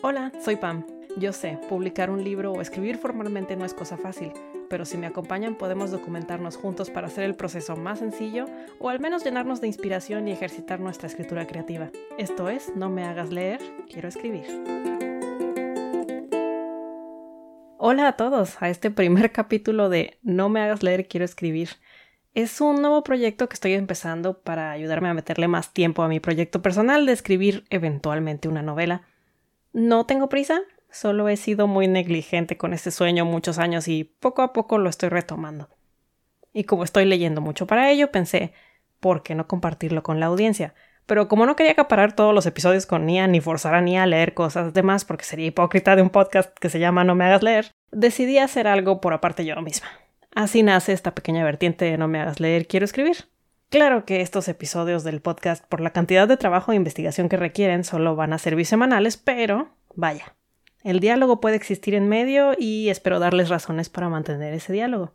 Hola, soy Pam. Yo sé, publicar un libro o escribir formalmente no es cosa fácil, pero si me acompañan podemos documentarnos juntos para hacer el proceso más sencillo o al menos llenarnos de inspiración y ejercitar nuestra escritura creativa. Esto es, no me hagas leer, quiero escribir. Hola a todos a este primer capítulo de No me hagas leer, quiero escribir. Es un nuevo proyecto que estoy empezando para ayudarme a meterle más tiempo a mi proyecto personal de escribir eventualmente una novela. No tengo prisa, solo he sido muy negligente con este sueño muchos años y poco a poco lo estoy retomando. Y como estoy leyendo mucho para ello, pensé, ¿por qué no compartirlo con la audiencia? Pero como no quería acaparar todos los episodios con Nia ni forzar a Nia a leer cosas de más porque sería hipócrita de un podcast que se llama No me hagas leer, decidí hacer algo por aparte yo misma. Así nace esta pequeña vertiente de No me hagas leer, quiero escribir. Claro que estos episodios del podcast, por la cantidad de trabajo e investigación que requieren, solo van a ser bisemanales, pero vaya, el diálogo puede existir en medio y espero darles razones para mantener ese diálogo.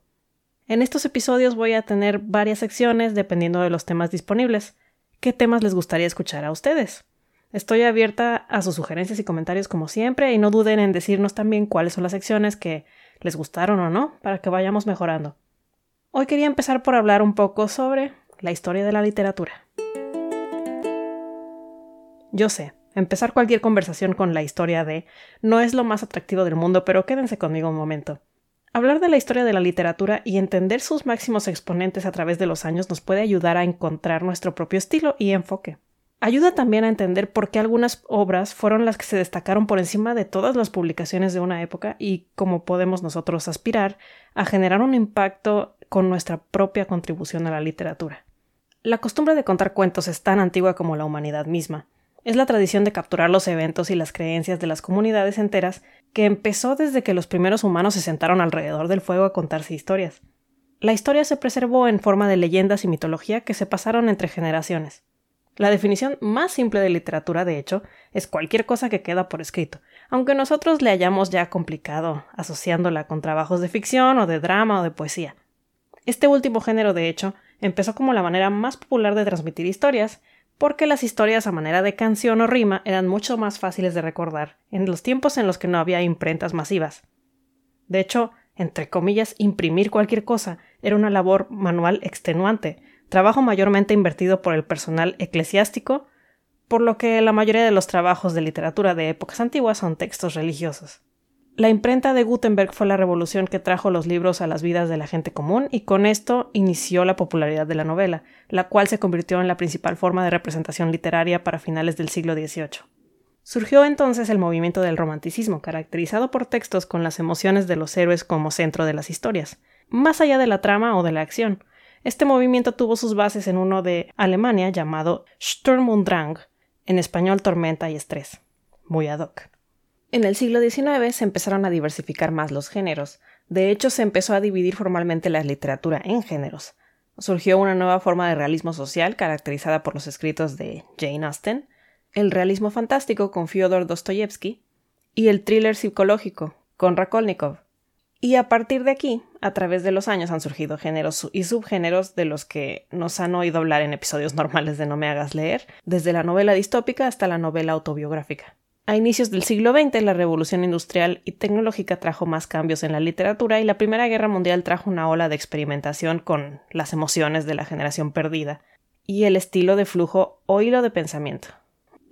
En estos episodios voy a tener varias secciones dependiendo de los temas disponibles. ¿Qué temas les gustaría escuchar a ustedes? Estoy abierta a sus sugerencias y comentarios como siempre y no duden en decirnos también cuáles son las secciones que les gustaron o no para que vayamos mejorando. Hoy quería empezar por hablar un poco sobre la historia de la literatura. Yo sé, empezar cualquier conversación con la historia de no es lo más atractivo del mundo, pero quédense conmigo un momento. Hablar de la historia de la literatura y entender sus máximos exponentes a través de los años nos puede ayudar a encontrar nuestro propio estilo y enfoque. Ayuda también a entender por qué algunas obras fueron las que se destacaron por encima de todas las publicaciones de una época y cómo podemos nosotros aspirar a generar un impacto con nuestra propia contribución a la literatura. La costumbre de contar cuentos es tan antigua como la humanidad misma. Es la tradición de capturar los eventos y las creencias de las comunidades enteras que empezó desde que los primeros humanos se sentaron alrededor del fuego a contarse historias. La historia se preservó en forma de leyendas y mitología que se pasaron entre generaciones. La definición más simple de literatura, de hecho, es cualquier cosa que queda por escrito, aunque nosotros le hayamos ya complicado, asociándola con trabajos de ficción o de drama o de poesía. Este último género, de hecho, empezó como la manera más popular de transmitir historias, porque las historias a manera de canción o rima eran mucho más fáciles de recordar en los tiempos en los que no había imprentas masivas. De hecho, entre comillas, imprimir cualquier cosa era una labor manual extenuante, trabajo mayormente invertido por el personal eclesiástico, por lo que la mayoría de los trabajos de literatura de épocas antiguas son textos religiosos. La imprenta de Gutenberg fue la revolución que trajo los libros a las vidas de la gente común y con esto inició la popularidad de la novela, la cual se convirtió en la principal forma de representación literaria para finales del siglo XVIII. Surgió entonces el movimiento del romanticismo, caracterizado por textos con las emociones de los héroes como centro de las historias, más allá de la trama o de la acción. Este movimiento tuvo sus bases en uno de Alemania llamado Sturm und Drang, en español tormenta y estrés, muy ad hoc. En el siglo XIX se empezaron a diversificar más los géneros. De hecho, se empezó a dividir formalmente la literatura en géneros. Surgió una nueva forma de realismo social caracterizada por los escritos de Jane Austen, el realismo fantástico con Fyodor Dostoyevsky y el thriller psicológico con Rakolnikov. Y a partir de aquí, a través de los años han surgido géneros y subgéneros de los que nos han oído hablar en episodios normales de No me hagas leer, desde la novela distópica hasta la novela autobiográfica. A inicios del siglo XX, la revolución industrial y tecnológica trajo más cambios en la literatura y la Primera Guerra Mundial trajo una ola de experimentación con las emociones de la generación perdida y el estilo de flujo o hilo de pensamiento.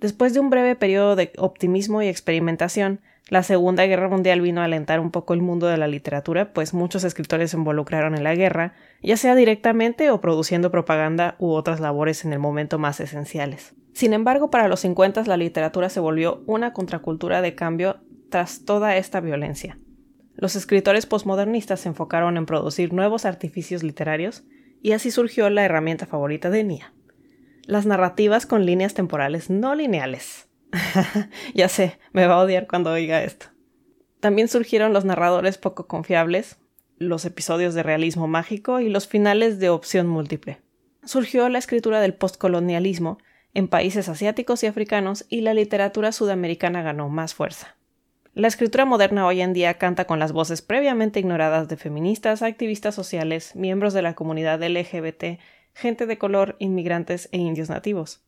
Después de un breve periodo de optimismo y experimentación, la Segunda Guerra Mundial vino a alentar un poco el mundo de la literatura, pues muchos escritores se involucraron en la guerra, ya sea directamente o produciendo propaganda u otras labores en el momento más esenciales. Sin embargo, para los 50 la literatura se volvió una contracultura de cambio tras toda esta violencia. Los escritores posmodernistas se enfocaron en producir nuevos artificios literarios y así surgió la herramienta favorita de Nia. Las narrativas con líneas temporales no lineales. ya sé, me va a odiar cuando oiga esto. También surgieron los narradores poco confiables, los episodios de realismo mágico y los finales de opción múltiple. Surgió la escritura del postcolonialismo en países asiáticos y africanos y la literatura sudamericana ganó más fuerza. La escritura moderna hoy en día canta con las voces previamente ignoradas de feministas, activistas sociales, miembros de la comunidad LGBT, gente de color, inmigrantes e indios nativos.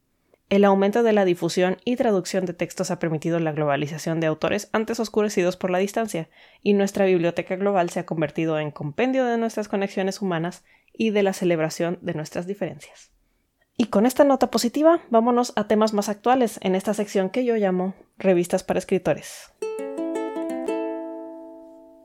El aumento de la difusión y traducción de textos ha permitido la globalización de autores antes oscurecidos por la distancia, y nuestra biblioteca global se ha convertido en compendio de nuestras conexiones humanas y de la celebración de nuestras diferencias. Y con esta nota positiva, vámonos a temas más actuales en esta sección que yo llamo Revistas para Escritores.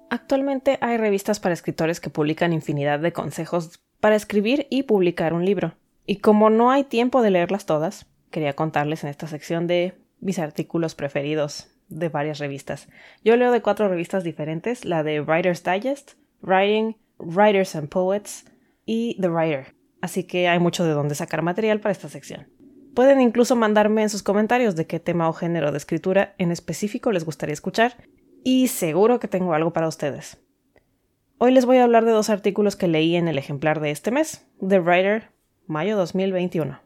Actualmente hay revistas para escritores que publican infinidad de consejos para escribir y publicar un libro. Y como no hay tiempo de leerlas todas, quería contarles en esta sección de mis artículos preferidos de varias revistas. Yo leo de cuatro revistas diferentes, la de Writer's Digest, Writing, Writers and Poets y The Writer. Así que hay mucho de dónde sacar material para esta sección. Pueden incluso mandarme en sus comentarios de qué tema o género de escritura en específico les gustaría escuchar y seguro que tengo algo para ustedes. Hoy les voy a hablar de dos artículos que leí en el ejemplar de este mes, The Writer, mayo 2021.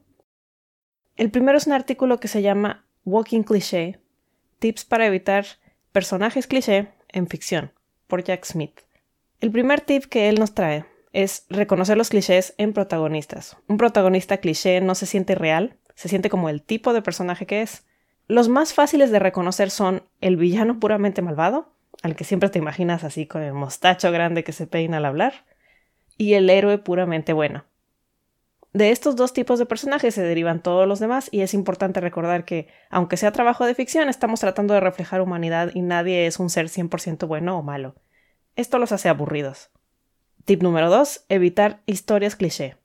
El primero es un artículo que se llama Walking Cliché, Tips para evitar personajes cliché en ficción, por Jack Smith. El primer tip que él nos trae es reconocer los clichés en protagonistas. Un protagonista cliché no se siente real, se siente como el tipo de personaje que es. Los más fáciles de reconocer son el villano puramente malvado, al que siempre te imaginas así con el mostacho grande que se peina al hablar, y el héroe puramente bueno. De estos dos tipos de personajes se derivan todos los demás y es importante recordar que, aunque sea trabajo de ficción, estamos tratando de reflejar humanidad y nadie es un ser 100% bueno o malo. Esto los hace aburridos. Tip número 2. Evitar historias cliché.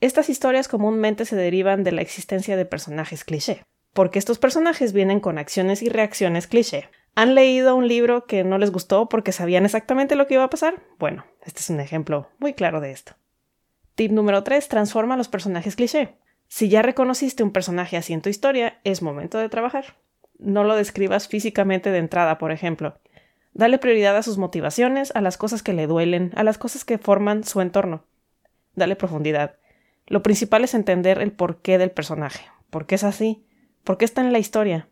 Estas historias comúnmente se derivan de la existencia de personajes cliché, porque estos personajes vienen con acciones y reacciones cliché. ¿Han leído un libro que no les gustó porque sabían exactamente lo que iba a pasar? Bueno, este es un ejemplo muy claro de esto. Tip número 3. Transforma los personajes cliché. Si ya reconociste un personaje así en tu historia, es momento de trabajar. No lo describas físicamente de entrada, por ejemplo. Dale prioridad a sus motivaciones, a las cosas que le duelen, a las cosas que forman su entorno. Dale profundidad. Lo principal es entender el porqué del personaje. ¿Por qué es así? ¿Por qué está en la historia?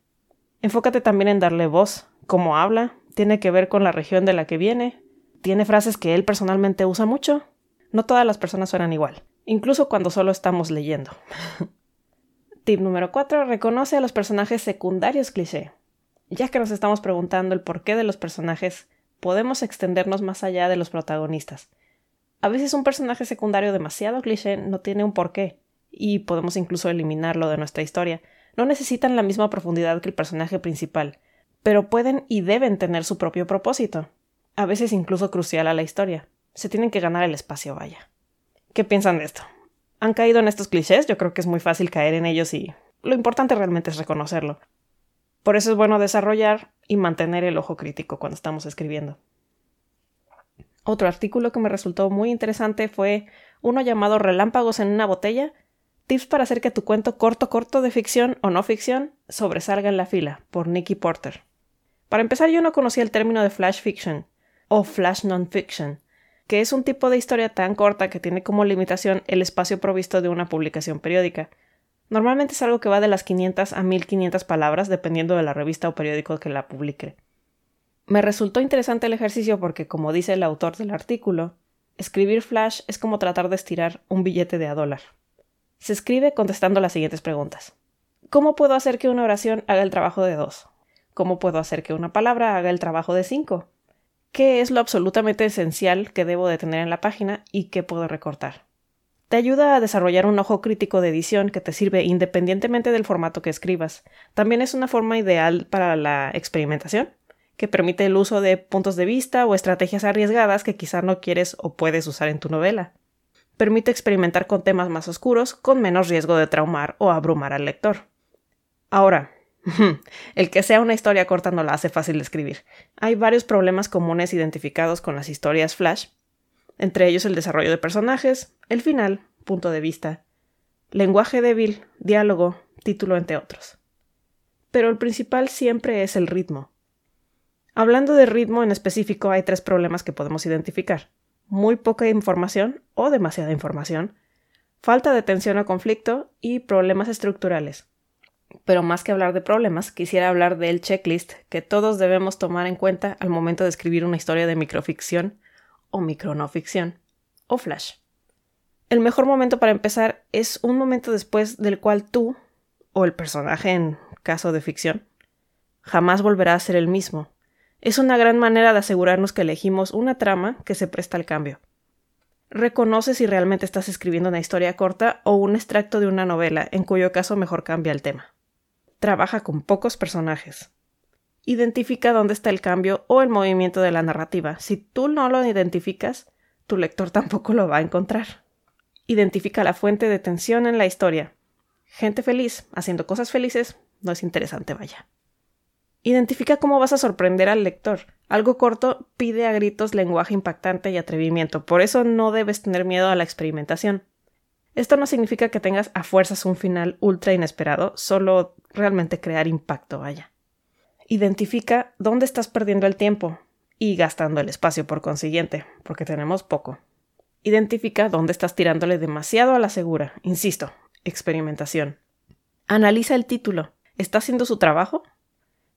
Enfócate también en darle voz. ¿Cómo habla? ¿Tiene que ver con la región de la que viene? ¿Tiene frases que él personalmente usa mucho? No todas las personas suenan igual, incluso cuando solo estamos leyendo. Tip número 4. Reconoce a los personajes secundarios cliché. Ya que nos estamos preguntando el porqué de los personajes, podemos extendernos más allá de los protagonistas. A veces un personaje secundario demasiado cliché no tiene un porqué, y podemos incluso eliminarlo de nuestra historia. No necesitan la misma profundidad que el personaje principal, pero pueden y deben tener su propio propósito, a veces incluso crucial a la historia. Se tienen que ganar el espacio, vaya. ¿Qué piensan de esto? ¿Han caído en estos clichés? Yo creo que es muy fácil caer en ellos y lo importante realmente es reconocerlo. Por eso es bueno desarrollar y mantener el ojo crítico cuando estamos escribiendo. Otro artículo que me resultó muy interesante fue uno llamado Relámpagos en una botella, tips para hacer que tu cuento corto corto de ficción o no ficción sobresalga en la fila, por Nicky Porter. Para empezar, yo no conocía el término de flash fiction o flash non-fiction, que es un tipo de historia tan corta que tiene como limitación el espacio provisto de una publicación periódica. Normalmente es algo que va de las 500 a 1500 palabras dependiendo de la revista o periódico que la publique. Me resultó interesante el ejercicio porque, como dice el autor del artículo, escribir flash es como tratar de estirar un billete de a dólar. Se escribe contestando las siguientes preguntas. ¿Cómo puedo hacer que una oración haga el trabajo de dos? ¿Cómo puedo hacer que una palabra haga el trabajo de cinco? qué es lo absolutamente esencial que debo de tener en la página y qué puedo recortar. Te ayuda a desarrollar un ojo crítico de edición que te sirve independientemente del formato que escribas. También es una forma ideal para la experimentación, que permite el uso de puntos de vista o estrategias arriesgadas que quizá no quieres o puedes usar en tu novela. Permite experimentar con temas más oscuros con menos riesgo de traumar o abrumar al lector. Ahora, El que sea una historia corta no la hace fácil de escribir. Hay varios problemas comunes identificados con las historias flash, entre ellos el desarrollo de personajes, el final, punto de vista, lenguaje débil, diálogo, título, entre otros. Pero el principal siempre es el ritmo. Hablando de ritmo en específico, hay tres problemas que podemos identificar. Muy poca información o demasiada información, falta de atención a conflicto y problemas estructurales. Pero más que hablar de problemas, quisiera hablar del checklist que todos debemos tomar en cuenta al momento de escribir una historia de microficción o micronoficción o flash. El mejor momento para empezar es un momento después del cual tú o el personaje en caso de ficción, jamás volverá a ser el mismo. Es una gran manera de asegurarnos que elegimos una trama que se presta al cambio. Reconoce si realmente estás escribiendo una historia corta o un extracto de una novela, en cuyo caso mejor cambia el tema. Trabaja con pocos personajes. Identifica dónde está el cambio o el movimiento de la narrativa. Si tú no lo identificas, tu lector tampoco lo va a encontrar. Identifica la fuente de tensión en la historia. Gente feliz haciendo cosas felices no es interesante, vaya. Identifica cómo vas a sorprender al lector. Algo corto pide a gritos lenguaje impactante y atrevimiento, por eso no debes tener miedo a la experimentación. Esto no significa que tengas a fuerzas un final ultra inesperado, solo realmente crear impacto, vaya. Identifica dónde estás perdiendo el tiempo y gastando el espacio por consiguiente, porque tenemos poco. Identifica dónde estás tirándole demasiado a la segura, insisto, experimentación. Analiza el título. ¿Está haciendo su trabajo?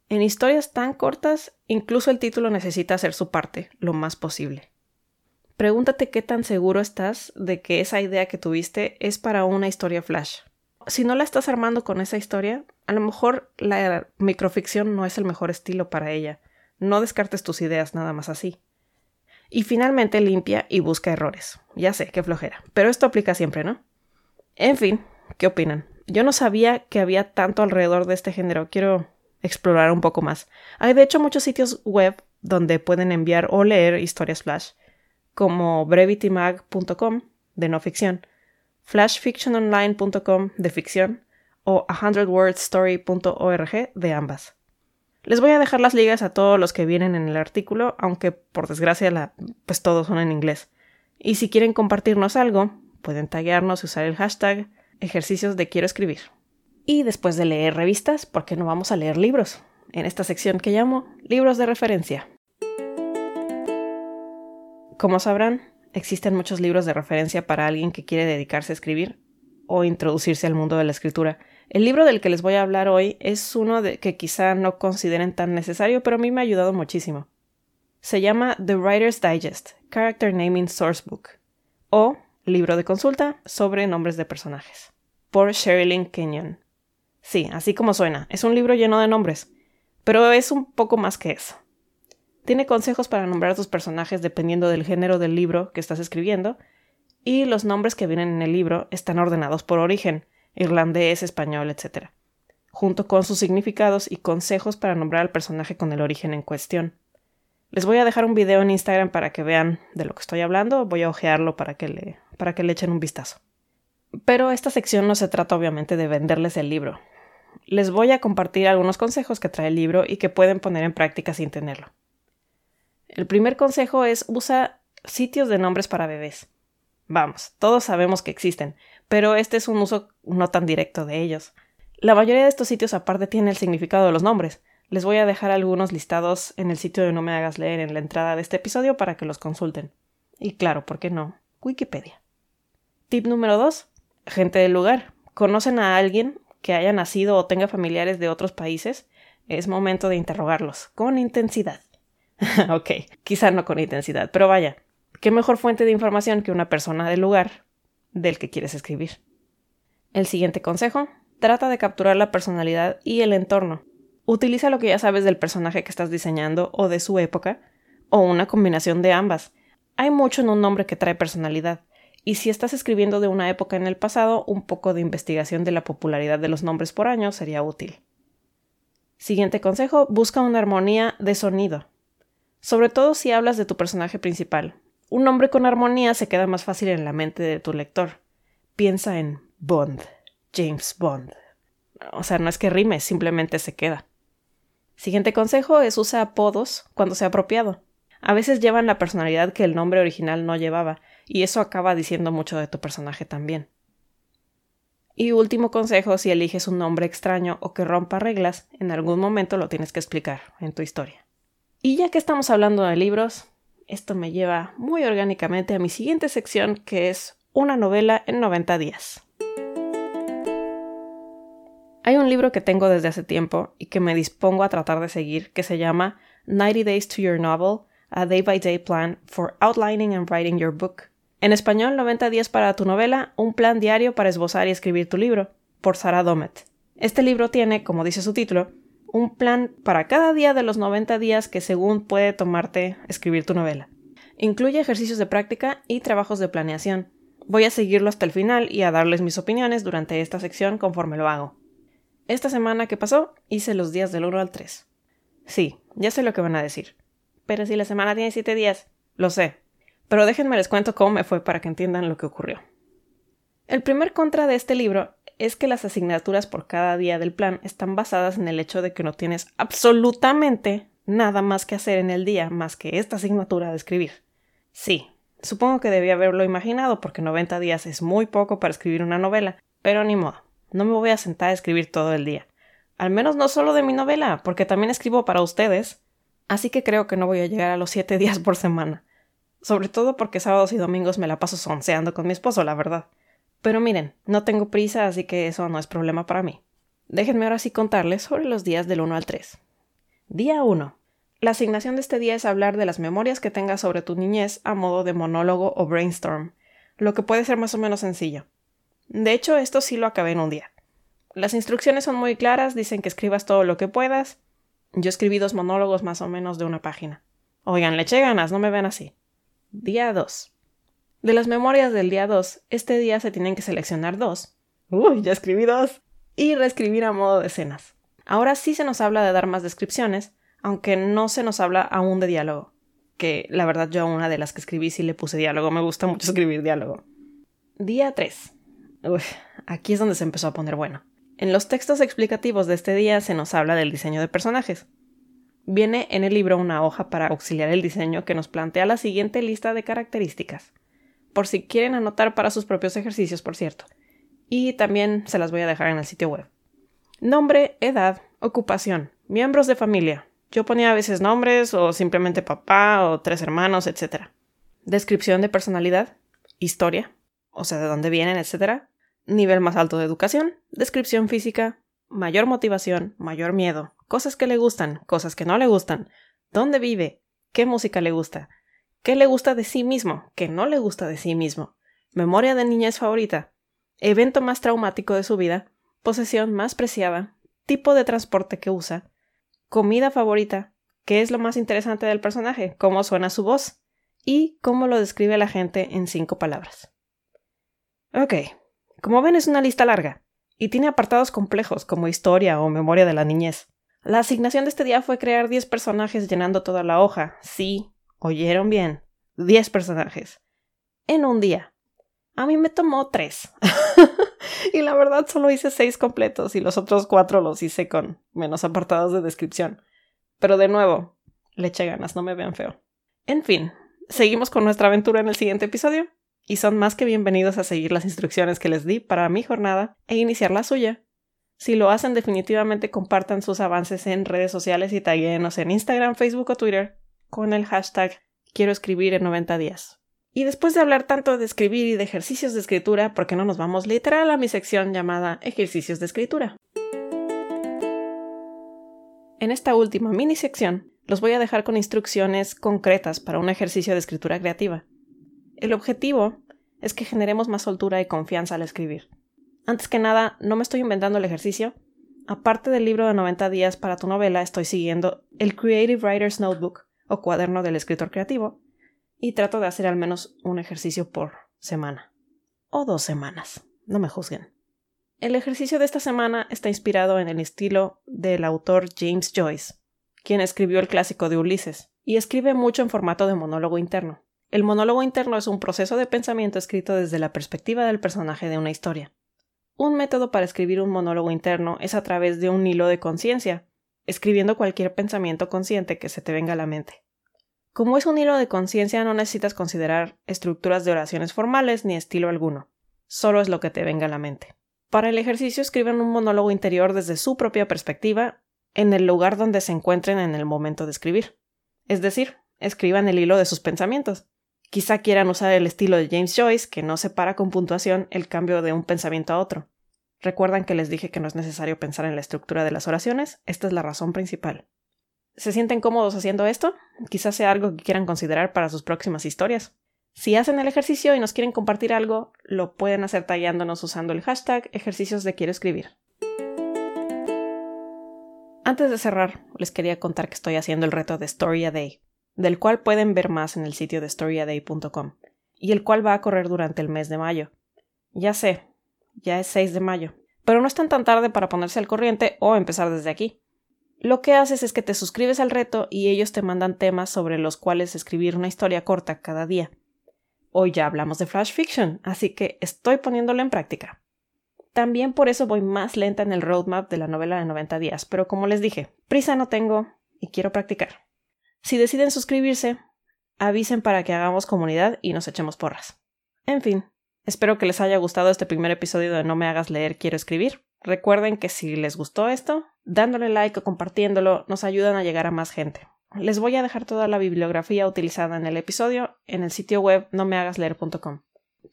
En historias tan cortas, incluso el título necesita hacer su parte, lo más posible. Pregúntate qué tan seguro estás de que esa idea que tuviste es para una historia flash. Si no la estás armando con esa historia, a lo mejor la microficción no es el mejor estilo para ella. No descartes tus ideas nada más así. Y finalmente limpia y busca errores. Ya sé, qué flojera. Pero esto aplica siempre, ¿no? En fin, ¿qué opinan? Yo no sabía que había tanto alrededor de este género. Quiero explorar un poco más. Hay de hecho muchos sitios web donde pueden enviar o leer historias flash, como brevitymag.com de no ficción, flashfictiononline.com de ficción o 100wordstory.org de ambas. Les voy a dejar las ligas a todos los que vienen en el artículo, aunque por desgracia pues todos son en inglés. Y si quieren compartirnos algo, pueden taguearnos y usar el hashtag ejercicios de quiero escribir. Y después de leer revistas, ¿por qué no vamos a leer libros? En esta sección que llamo libros de referencia. Como sabrán, existen muchos libros de referencia para alguien que quiere dedicarse a escribir o introducirse al mundo de la escritura. El libro del que les voy a hablar hoy es uno de que quizá no consideren tan necesario, pero a mí me ha ayudado muchísimo. Se llama The Writer's Digest, Character Naming Sourcebook, o Libro de consulta sobre nombres de personajes, por Sherilyn Kenyon. Sí, así como suena, es un libro lleno de nombres, pero es un poco más que eso. Tiene consejos para nombrar a tus personajes dependiendo del género del libro que estás escribiendo, y los nombres que vienen en el libro están ordenados por origen, irlandés, español, etc., junto con sus significados y consejos para nombrar al personaje con el origen en cuestión. Les voy a dejar un video en Instagram para que vean de lo que estoy hablando, voy a ojearlo para que le, para que le echen un vistazo. Pero esta sección no se trata obviamente de venderles el libro, les voy a compartir algunos consejos que trae el libro y que pueden poner en práctica sin tenerlo. El primer consejo es usa sitios de nombres para bebés. Vamos, todos sabemos que existen, pero este es un uso no tan directo de ellos. La mayoría de estos sitios aparte tienen el significado de los nombres. Les voy a dejar algunos listados en el sitio de No me hagas leer en la entrada de este episodio para que los consulten. Y claro, ¿por qué no? Wikipedia. Tip número 2. Gente del lugar. ¿Conocen a alguien que haya nacido o tenga familiares de otros países, es momento de interrogarlos con intensidad. ok, quizá no con intensidad, pero vaya, ¿qué mejor fuente de información que una persona del lugar del que quieres escribir? El siguiente consejo, trata de capturar la personalidad y el entorno. Utiliza lo que ya sabes del personaje que estás diseñando o de su época, o una combinación de ambas. Hay mucho en un nombre que trae personalidad, y si estás escribiendo de una época en el pasado, un poco de investigación de la popularidad de los nombres por año sería útil. Siguiente consejo, busca una armonía de sonido. Sobre todo si hablas de tu personaje principal. Un nombre con armonía se queda más fácil en la mente de tu lector. Piensa en Bond, James Bond. O sea, no es que rime, simplemente se queda. Siguiente consejo es usa apodos cuando sea apropiado. A veces llevan la personalidad que el nombre original no llevaba, y eso acaba diciendo mucho de tu personaje también. Y último consejo, si eliges un nombre extraño o que rompa reglas, en algún momento lo tienes que explicar en tu historia. Y ya que estamos hablando de libros, esto me lleva muy orgánicamente a mi siguiente sección que es una novela en 90 días. Hay un libro que tengo desde hace tiempo y que me dispongo a tratar de seguir que se llama 90 Days to Your Novel, a Day by Day Plan for Outlining and Writing Your Book en español, 90 días para tu novela, un plan diario para esbozar y escribir tu libro, por Sara Domet. Este libro tiene, como dice su título, un plan para cada día de los 90 días que según puede tomarte escribir tu novela. Incluye ejercicios de práctica y trabajos de planeación. Voy a seguirlo hasta el final y a darles mis opiniones durante esta sección conforme lo hago. Esta semana que pasó hice los días del 1 al 3. Sí, ya sé lo que van a decir. Pero si la semana tiene 7 días, lo sé. Pero déjenme les cuento cómo me fue para que entiendan lo que ocurrió. El primer contra de este libro es que las asignaturas por cada día del plan están basadas en el hecho de que no tienes absolutamente nada más que hacer en el día más que esta asignatura de escribir. Sí, supongo que debía haberlo imaginado porque 90 días es muy poco para escribir una novela, pero ni modo, no me voy a sentar a escribir todo el día. Al menos no solo de mi novela, porque también escribo para ustedes. Así que creo que no voy a llegar a los 7 días por semana. Sobre todo porque sábados y domingos me la paso sonceando con mi esposo, la verdad. Pero miren, no tengo prisa, así que eso no es problema para mí. Déjenme ahora sí contarles sobre los días del 1 al 3. Día 1. La asignación de este día es hablar de las memorias que tengas sobre tu niñez a modo de monólogo o brainstorm, lo que puede ser más o menos sencillo. De hecho, esto sí lo acabé en un día. Las instrucciones son muy claras, dicen que escribas todo lo que puedas. Yo escribí dos monólogos más o menos de una página. Oigan, le eché ganas, no me ven así. Día 2. De las memorias del día 2, este día se tienen que seleccionar dos. Uy, ya escribí dos. Y reescribir a modo de escenas. Ahora sí se nos habla de dar más descripciones, aunque no se nos habla aún de diálogo. Que la verdad yo a una de las que escribí sí le puse diálogo, me gusta mucho escribir diálogo. Día 3. Uy, aquí es donde se empezó a poner bueno. En los textos explicativos de este día se nos habla del diseño de personajes. Viene en el libro una hoja para auxiliar el diseño que nos plantea la siguiente lista de características por si quieren anotar para sus propios ejercicios, por cierto. Y también se las voy a dejar en el sitio web. Nombre, edad, ocupación, miembros de familia. Yo ponía a veces nombres o simplemente papá o tres hermanos, etc. Descripción de personalidad, historia, o sea, de dónde vienen, etc. Nivel más alto de educación, descripción física, mayor motivación, mayor miedo, cosas que le gustan, cosas que no le gustan, dónde vive, qué música le gusta, ¿Qué le gusta de sí mismo? ¿Qué no le gusta de sí mismo? Memoria de niñez favorita. Evento más traumático de su vida. Posesión más preciada. Tipo de transporte que usa. Comida favorita. ¿Qué es lo más interesante del personaje? ¿Cómo suena su voz? Y cómo lo describe la gente en cinco palabras. Ok. Como ven es una lista larga. Y tiene apartados complejos como historia o memoria de la niñez. La asignación de este día fue crear 10 personajes llenando toda la hoja. Sí, Oyeron bien. Diez personajes. En un día. A mí me tomó tres. y la verdad solo hice seis completos y los otros cuatro los hice con menos apartados de descripción. Pero de nuevo, le eché ganas, no me vean feo. En fin, seguimos con nuestra aventura en el siguiente episodio y son más que bienvenidos a seguir las instrucciones que les di para mi jornada e iniciar la suya. Si lo hacen, definitivamente compartan sus avances en redes sociales y taguenos en Instagram, Facebook o Twitter con el hashtag quiero escribir en 90 días. Y después de hablar tanto de escribir y de ejercicios de escritura, ¿por qué no nos vamos literal a mi sección llamada ejercicios de escritura? En esta última mini sección los voy a dejar con instrucciones concretas para un ejercicio de escritura creativa. El objetivo es que generemos más soltura y confianza al escribir. Antes que nada, no me estoy inventando el ejercicio. Aparte del libro de 90 días para tu novela, estoy siguiendo el Creative Writer's Notebook, o cuaderno del escritor creativo y trato de hacer al menos un ejercicio por semana o dos semanas. No me juzguen. El ejercicio de esta semana está inspirado en el estilo del autor James Joyce, quien escribió el clásico de Ulises, y escribe mucho en formato de monólogo interno. El monólogo interno es un proceso de pensamiento escrito desde la perspectiva del personaje de una historia. Un método para escribir un monólogo interno es a través de un hilo de conciencia, escribiendo cualquier pensamiento consciente que se te venga a la mente. Como es un hilo de conciencia, no necesitas considerar estructuras de oraciones formales ni estilo alguno. Solo es lo que te venga a la mente. Para el ejercicio escriben un monólogo interior desde su propia perspectiva en el lugar donde se encuentren en el momento de escribir. Es decir, escriban el hilo de sus pensamientos. Quizá quieran usar el estilo de James Joyce, que no separa con puntuación el cambio de un pensamiento a otro. ¿Recuerdan que les dije que no es necesario pensar en la estructura de las oraciones? Esta es la razón principal. ¿Se sienten cómodos haciendo esto? Quizás sea algo que quieran considerar para sus próximas historias. Si hacen el ejercicio y nos quieren compartir algo, lo pueden hacer tallándonos usando el hashtag ejercicios de quiero escribir. Antes de cerrar, les quería contar que estoy haciendo el reto de Story a Day, del cual pueden ver más en el sitio de storyaday.com, y el cual va a correr durante el mes de mayo. Ya sé, ya es 6 de mayo, pero no es tan tarde para ponerse al corriente o empezar desde aquí. Lo que haces es que te suscribes al reto y ellos te mandan temas sobre los cuales escribir una historia corta cada día. Hoy ya hablamos de flash fiction, así que estoy poniéndolo en práctica. También por eso voy más lenta en el roadmap de la novela de 90 días, pero como les dije, prisa no tengo y quiero practicar. Si deciden suscribirse, avisen para que hagamos comunidad y nos echemos porras. En fin, espero que les haya gustado este primer episodio de No me hagas leer, quiero escribir. Recuerden que si les gustó esto, dándole like o compartiéndolo nos ayudan a llegar a más gente. Les voy a dejar toda la bibliografía utilizada en el episodio en el sitio web nomehagasleer.com.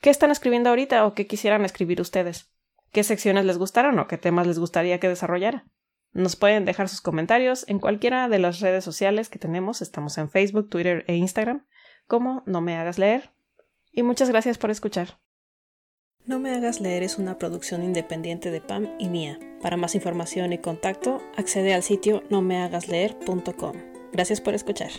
¿Qué están escribiendo ahorita o qué quisieran escribir ustedes? ¿Qué secciones les gustaron o qué temas les gustaría que desarrollara? Nos pueden dejar sus comentarios en cualquiera de las redes sociales que tenemos. Estamos en Facebook, Twitter e Instagram como No me hagas leer. Y muchas gracias por escuchar. No me hagas leer es una producción independiente de Pam y mía. Para más información y contacto, accede al sitio nomehagasleer.com. Gracias por escuchar.